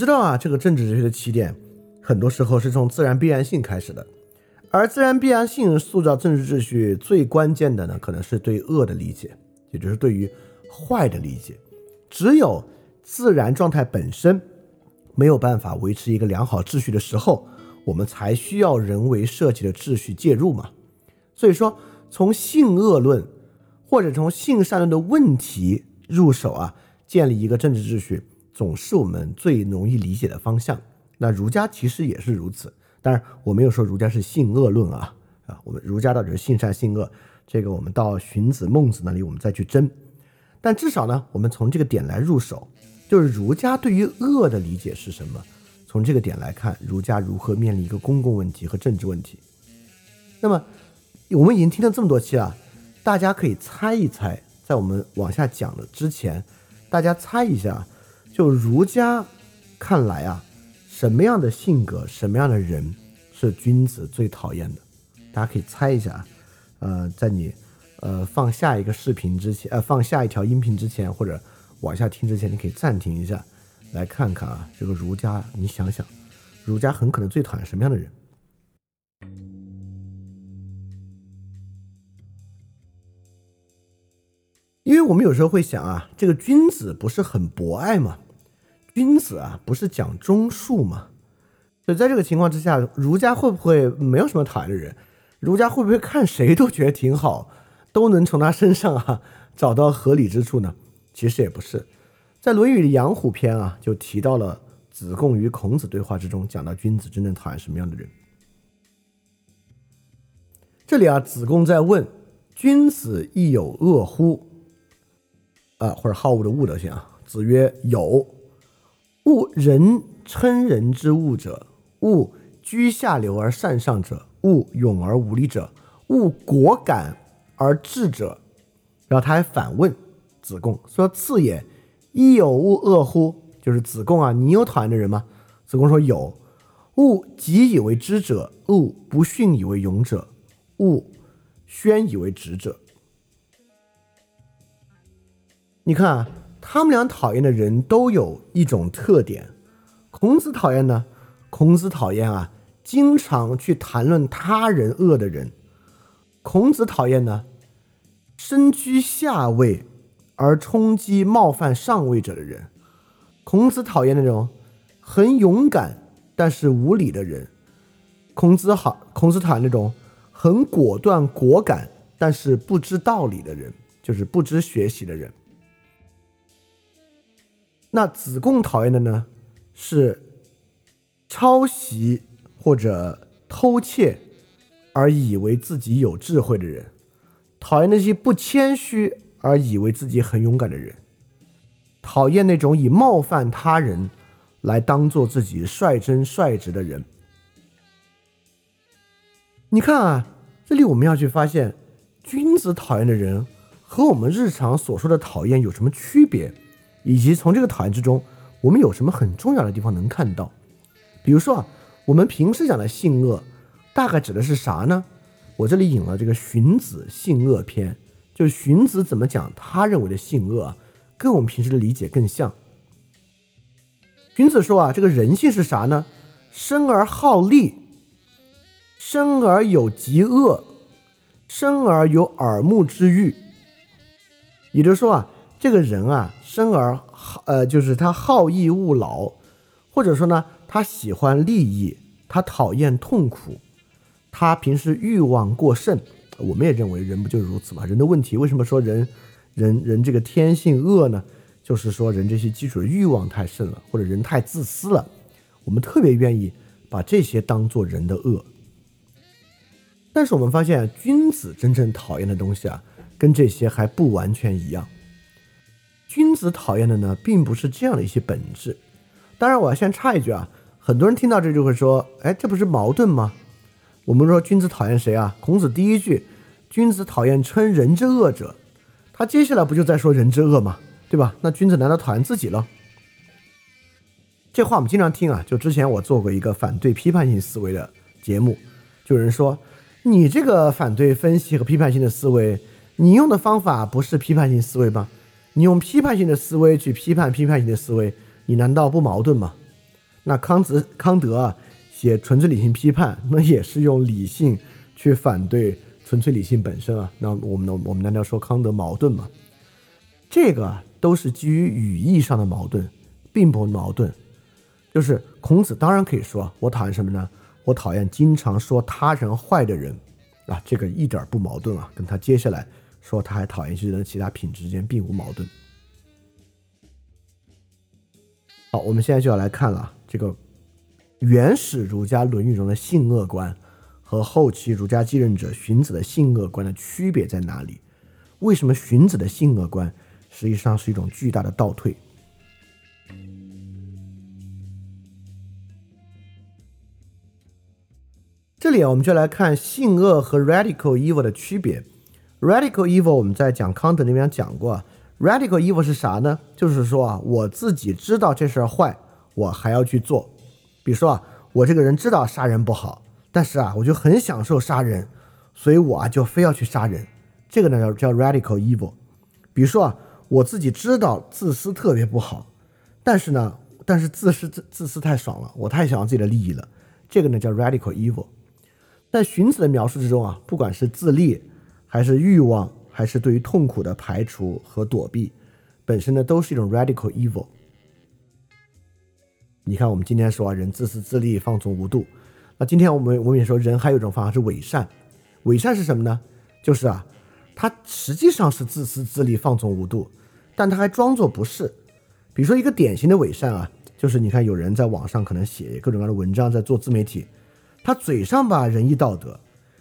知道啊，这个政治哲学的起点，很多时候是从自然必然性开始的，而自然必然性塑造政治秩序最关键的呢，可能是对恶的理解，也就是对于坏的理解。只有自然状态本身没有办法维持一个良好秩序的时候，我们才需要人为设计的秩序介入嘛。所以说，从性恶论或者从性善论的问题入手啊，建立一个政治秩序。总是我们最容易理解的方向。那儒家其实也是如此。当然，我没有说儒家是性恶论啊啊，我们儒家到底是性善性恶，这个我们到荀子、孟子那里我们再去争。但至少呢，我们从这个点来入手，就是儒家对于恶的理解是什么？从这个点来看，儒家如何面临一个公共问题和政治问题？那么，我们已经听了这么多期了，大家可以猜一猜，在我们往下讲的之前，大家猜一下。就儒家看来啊，什么样的性格、什么样的人是君子最讨厌的？大家可以猜一下啊。呃，在你呃放下一个视频之前，呃放下一条音频之前，或者往下听之前，你可以暂停一下，来看看啊，这个儒家，你想想，儒家很可能最讨厌什么样的人？因为我们有时候会想啊，这个君子不是很博爱吗？君子啊，不是讲忠恕吗？所以在这个情况之下，儒家会不会没有什么讨厌的人？儒家会不会看谁都觉得挺好，都能从他身上啊找到合理之处呢？其实也不是，在《论语》的养虎篇啊，就提到了子贡与孔子对话之中，讲到君子真正讨厌什么样的人。这里啊，子贡在问：“君子亦有恶乎？”啊，或者好恶的恶德性啊？子曰：“有。”物人称人之物者，物居下流而善上者，物勇而无礼者，物果敢而智者。然后他还反问子贡说：“次也，亦有物恶乎？”就是子贡啊，你有讨厌的人吗？子贡说：“有。物己以为知者，物不训以为勇者，物宣以为直者。”你看啊。他们俩讨厌的人都有一种特点。孔子讨厌呢？孔子讨厌啊，经常去谈论他人恶的人。孔子讨厌呢，身居下位而冲击冒犯上位者的人。孔子讨厌那种很勇敢但是无礼的人。孔子好，孔子讨厌那种很果断果敢但是不知道理的人，就是不知学习的人。那子贡讨厌的呢，是抄袭或者偷窃而以为自己有智慧的人，讨厌那些不谦虚而以为自己很勇敢的人，讨厌那种以冒犯他人来当做自己率真率直的人。你看啊，这里我们要去发现，君子讨厌的人和我们日常所说的讨厌有什么区别？以及从这个讨厌之中，我们有什么很重要的地方能看到？比如说啊，我们平时讲的性恶，大概指的是啥呢？我这里引了这个荀子《性恶篇》，就是荀子怎么讲他认为的性恶，啊，跟我们平时的理解更像。荀子说啊，这个人性是啥呢？生而好利，生而有极恶，生而有耳目之欲。也就是说啊。这个人啊，生而好，呃，就是他好逸恶劳，或者说呢，他喜欢利益，他讨厌痛苦，他平时欲望过剩。我们也认为人不就是如此吗？人的问题为什么说人，人人这个天性恶呢？就是说人这些基础的欲望太盛了，或者人太自私了。我们特别愿意把这些当做人的恶。但是我们发现，君子真正讨厌的东西啊，跟这些还不完全一样。君子讨厌的呢，并不是这样的一些本质。当然，我要先插一句啊，很多人听到这就会说：“哎，这不是矛盾吗？”我们说君子讨厌谁啊？孔子第一句，君子讨厌称人之恶者。他接下来不就在说人之恶吗？对吧？那君子难道讨厌自己了？这话我们经常听啊。就之前我做过一个反对批判性思维的节目，就有人说：“你这个反对分析和批判性的思维，你用的方法不是批判性思维吗？”你用批判性的思维去批判批判性的思维，你难道不矛盾吗？那康子康德啊写纯粹理性批判，那也是用理性去反对纯粹理性本身啊。那我们我们难道说康德矛盾吗？这个都是基于语义上的矛盾，并不矛盾。就是孔子当然可以说，我讨厌什么呢？我讨厌经常说他人坏的人，啊，这个一点不矛盾啊，跟他接下来说他还讨厌一些人的其他品质之间并无矛盾。好，我们现在就要来看了这个原始儒家《论语》中的性恶观和后期儒家继任者荀子的性恶观的区别在哪里？为什么荀子的性恶观实际上是一种巨大的倒退？这里啊，我们就来看性恶和 radical evil 的区别。Radical evil 我们在讲康德那边讲过，radical evil 是啥呢？就是说啊，我自己知道这事儿坏，我还要去做。比如说啊，我这个人知道杀人不好，但是啊，我就很享受杀人，所以我啊就非要去杀人。这个呢叫叫 radical evil。比如说啊，我自己知道自私特别不好，但是呢，但是自私自自私太爽了，我太想要自己的利益了。这个呢叫 radical evil。在荀子的描述之中啊，不管是自利，还是欲望，还是对于痛苦的排除和躲避，本身呢都是一种 radical evil。你看，我们今天说啊，人自私自利、放纵无度，那今天我们我们也说，人还有一种方法是伪善。伪善是什么呢？就是啊，他实际上是自私自利、放纵无度，但他还装作不是。比如说一个典型的伪善啊，就是你看有人在网上可能写各种各样的文章，在做自媒体。他嘴上吧仁义道德，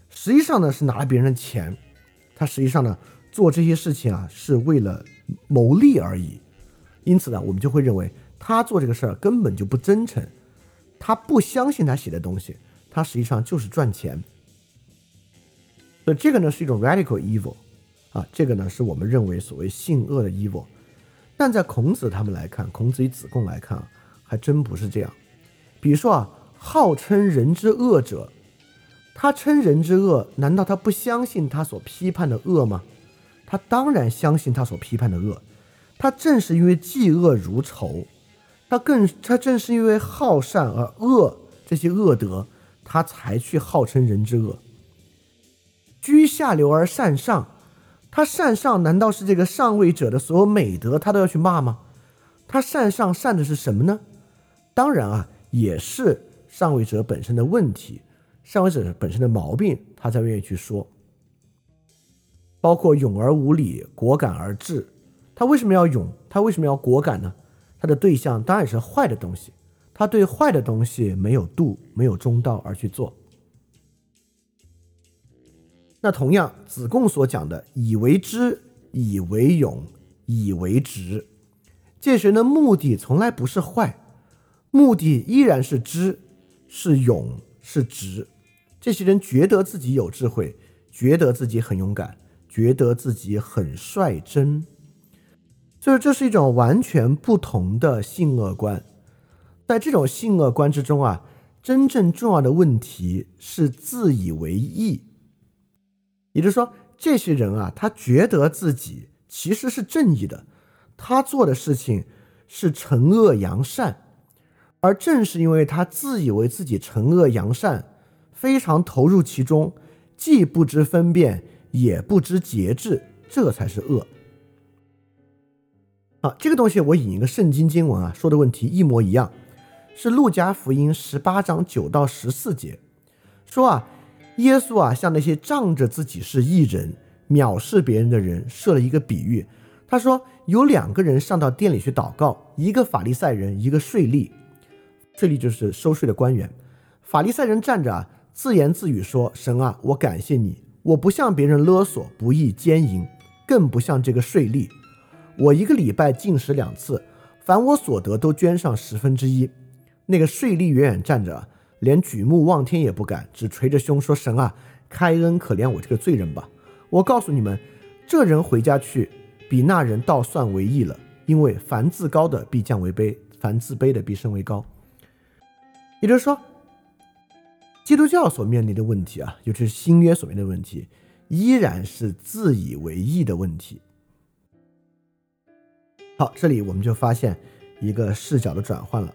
实际上呢是拿了别人的钱，他实际上呢做这些事情啊是为了谋利而已，因此呢我们就会认为他做这个事儿根本就不真诚，他不相信他写的东西，他实际上就是赚钱。所以这个呢是一种 radical evil，啊，这个呢是我们认为所谓性恶的 evil，但在孔子他们来看，孔子与子贡来看，还真不是这样。比如说啊。号称人之恶者，他称人之恶，难道他不相信他所批判的恶吗？他当然相信他所批判的恶。他正是因为嫉恶如仇，他更他正是因为好善而恶这些恶德，他才去号称人之恶。居下流而善上，他善上难道是这个上位者的所有美德，他都要去骂吗？他善上善的是什么呢？当然啊，也是。上位者本身的问题，上位者本身的毛病，他才愿意去说。包括勇而无礼，果敢而治。他为什么要勇？他为什么要果敢呢？他的对象当然是坏的东西，他对坏的东西没有度，没有中道而去做。那同样，子贡所讲的“以为知，以为勇，以为直”，这些人的目的从来不是坏，目的依然是知。是勇是直，这些人觉得自己有智慧，觉得自己很勇敢，觉得自己很率真，所以这是一种完全不同的性恶观。在这种性恶观之中啊，真正重要的问题是自以为义，也就是说，这些人啊，他觉得自己其实是正义的，他做的事情是惩恶扬善。而正是因为他自以为自己惩恶扬善，非常投入其中，既不知分辨，也不知节制，这才是恶。啊，这个东西我引一个圣经经文啊，说的问题一模一样，是路加福音十八章九到十四节，说啊，耶稣啊向那些仗着自己是异人、藐视别人的人设了一个比喻，他说有两个人上到店里去祷告，一个法利赛人，一个税吏。税吏就是收税的官员，法利赛人站着，自言自语说：“神啊，我感谢你，我不向别人勒索、不义奸淫，更不像这个税吏。我一个礼拜进食两次，凡我所得都捐上十分之一。”那个税吏远远站着，连举目望天也不敢，只捶着胸说：“神啊，开恩可怜我这个罪人吧！我告诉你们，这人回家去，比那人倒算为义了，因为凡自高的必降为卑，凡自卑的必升为高。”也就是说基督教所面临的问题啊尤其是新约所面临的问题依然是自以为意的问题。好这里我们就发现一个视角的转换了。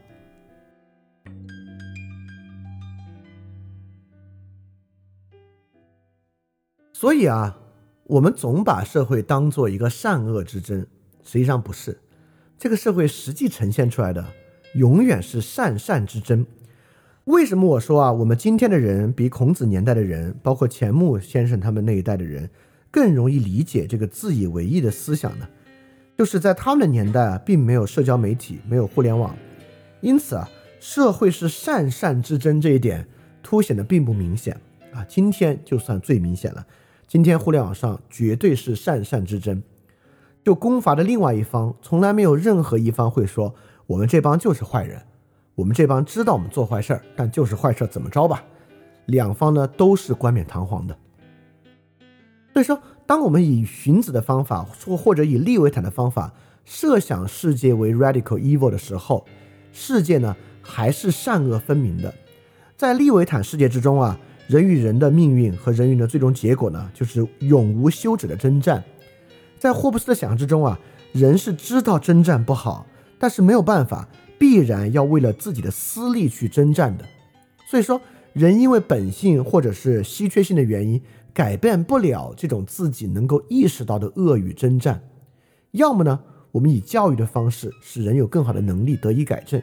所以啊我们总把社会当做一个善恶之争实际上不是。这个社会实际呈现出来的永远是善善之争为什么我说啊，我们今天的人比孔子年代的人，包括钱穆先生他们那一代的人，更容易理解这个自以为意的思想呢？就是在他们的年代啊，并没有社交媒体，没有互联网，因此啊，社会是善善之争这一点凸显的并不明显啊。今天就算最明显了。今天互联网上绝对是善善之争，就攻伐的另外一方，从来没有任何一方会说我们这帮就是坏人，我们这帮知道我们做坏事儿，但就是坏事儿怎么着吧？两方呢都是冠冕堂皇的。所以说，当我们以荀子的方法，或或者以利维坦的方法设想世界为 radical evil 的时候，世界呢还是善恶分明的。在利维坦世界之中啊。人与人的命运和人与人的最终结果呢，就是永无休止的征战。在霍布斯的想象之中啊，人是知道征战不好，但是没有办法，必然要为了自己的私利去征战的。所以说，人因为本性或者是稀缺性的原因，改变不了这种自己能够意识到的恶与征战。要么呢，我们以教育的方式使人有更好的能力得以改正；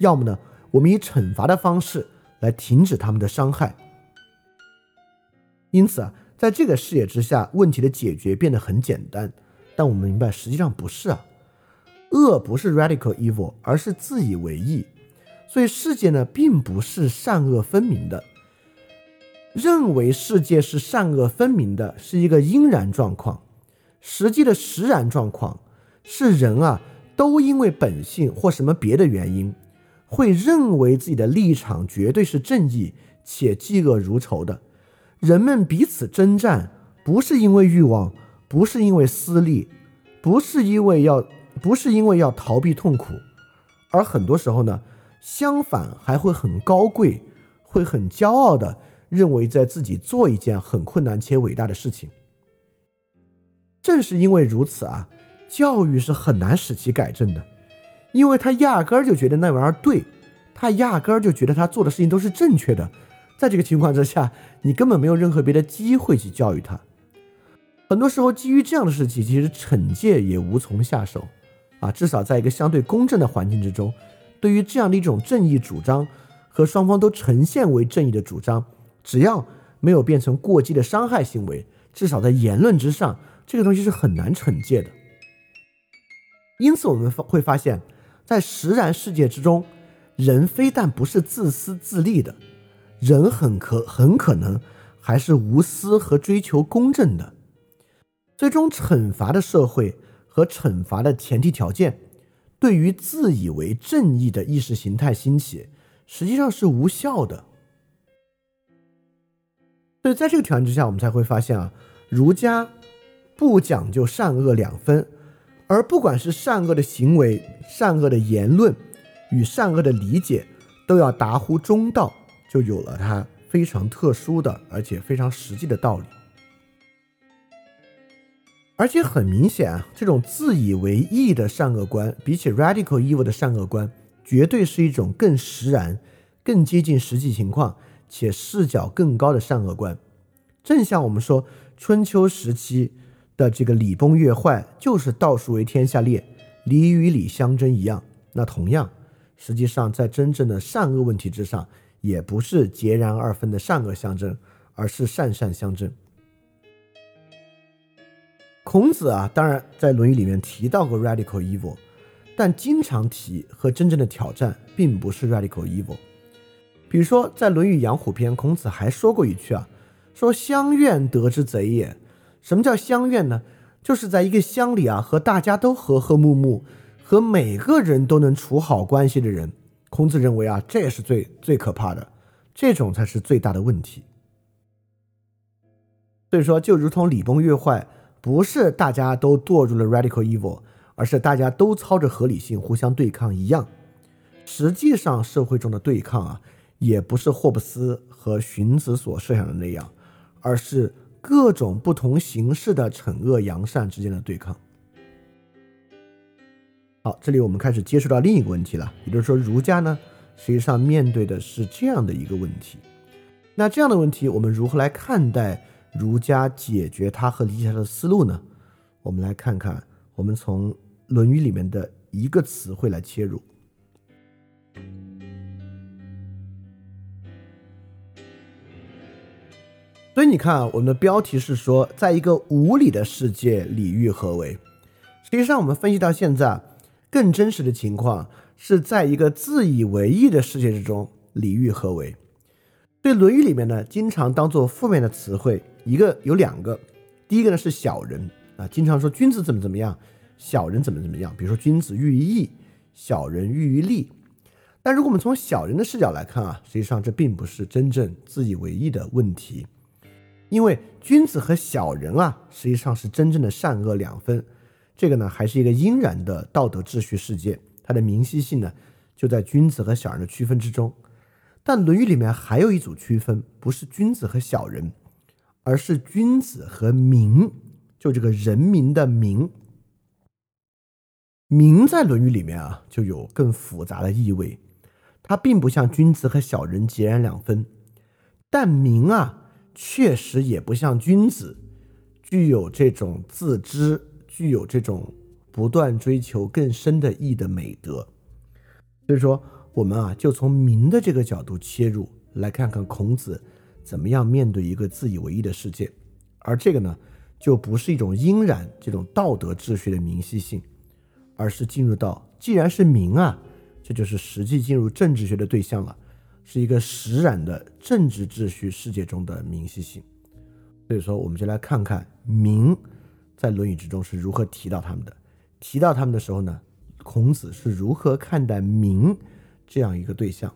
要么呢，我们以惩罚的方式来停止他们的伤害。因此啊，在这个视野之下，问题的解决变得很简单。但我们明白，实际上不是啊。恶不是 radical evil，而是自以为意。所以世界呢，并不是善恶分明的。认为世界是善恶分明的，是一个应然状况。实际的实然状况是人啊，都因为本性或什么别的原因，会认为自己的立场绝对是正义且嫉恶如仇的。人们彼此征战，不是因为欲望，不是因为私利，不是因为要，不是因为要逃避痛苦，而很多时候呢，相反还会很高贵，会很骄傲的认为在自己做一件很困难且伟大的事情。正是因为如此啊，教育是很难使其改正的，因为他压根儿就觉得那玩意儿对，他压根儿就觉得他做的事情都是正确的。在这个情况之下，你根本没有任何别的机会去教育他。很多时候，基于这样的事情，其实惩戒也无从下手啊。至少在一个相对公正的环境之中，对于这样的一种正义主张和双方都呈现为正义的主张，只要没有变成过激的伤害行为，至少在言论之上，这个东西是很难惩戒的。因此，我们会发现，在实然世界之中，人非但不是自私自利的。人很可很可能还是无私和追求公正的，最终惩罚的社会和惩罚的前提条件，对于自以为正义的意识形态兴起，实际上是无效的。所以在这个条件之下，我们才会发现啊，儒家不讲究善恶两分，而不管是善恶的行为、善恶的言论与善恶的理解，都要达乎中道。就有了它非常特殊的，而且非常实际的道理。而且很明显啊，这种自以为意的善恶观，比起 radical evil 的善恶观，绝对是一种更实然、更接近实际情况且视角更高的善恶观。正像我们说春秋时期的这个礼崩乐坏，就是道术为天下裂，礼与礼相争一样。那同样，实际上在真正的善恶问题之上。也不是截然二分的善恶相争，而是善善相争。孔子啊，当然在《论语》里面提到过 radical evil，但经常提和真正的挑战并不是 radical evil。比如说，在《论语·阳虎篇》，孔子还说过一句啊，说“乡愿得之贼也”。什么叫乡愿呢？就是在一个乡里啊，和大家都和和睦睦，和每个人都能处好关系的人。孔子认为啊，这也是最最可怕的，这种才是最大的问题。所以说，就如同礼崩乐坏，不是大家都堕入了 radical evil，而是大家都操着合理性互相对抗一样。实际上，社会中的对抗啊，也不是霍布斯和荀子所设想的那样，而是各种不同形式的惩恶扬善之间的对抗。好，这里我们开始接触到另一个问题了，也就是说，儒家呢，实际上面对的是这样的一个问题。那这样的问题，我们如何来看待儒家解决它和理解它的思路呢？我们来看看，我们从《论语》里面的一个词汇来切入。所以你看，我们的标题是说，在一个无理的世界，礼遇何为？实际上，我们分析到现在，更真实的情况是在一个自以为意的世界之中，礼遇何为？对《论语》里面呢，经常当做负面的词汇，一个有两个，第一个呢是小人啊，经常说君子怎么怎么样，小人怎么怎么样。比如说君子喻于义，小人喻于利。但如果我们从小人的视角来看啊，实际上这并不是真正自以为意的问题。因为君子和小人啊，实际上是真正的善恶两分。这个呢，还是一个应然的道德秩序世界，它的明晰性呢，就在君子和小人的区分之中。但《论语》里面还有一组区分，不是君子和小人，而是君子和民，就这个人民的民。民在《论语》里面啊，就有更复杂的意味，它并不像君子和小人截然两分，但民啊。确实也不像君子，具有这种自知，具有这种不断追求更深的义的美德。所以说，我们啊，就从明的这个角度切入，来看看孔子怎么样面对一个自以为意的世界。而这个呢，就不是一种应然这种道德秩序的明晰性，而是进入到既然是明啊，这就是实际进入政治学的对象了。是一个实然的政治秩序世界中的明晰性，所以说，我们就来看看明在《论语》之中是如何提到他们的。提到他们的时候呢，孔子是如何看待明这样一个对象。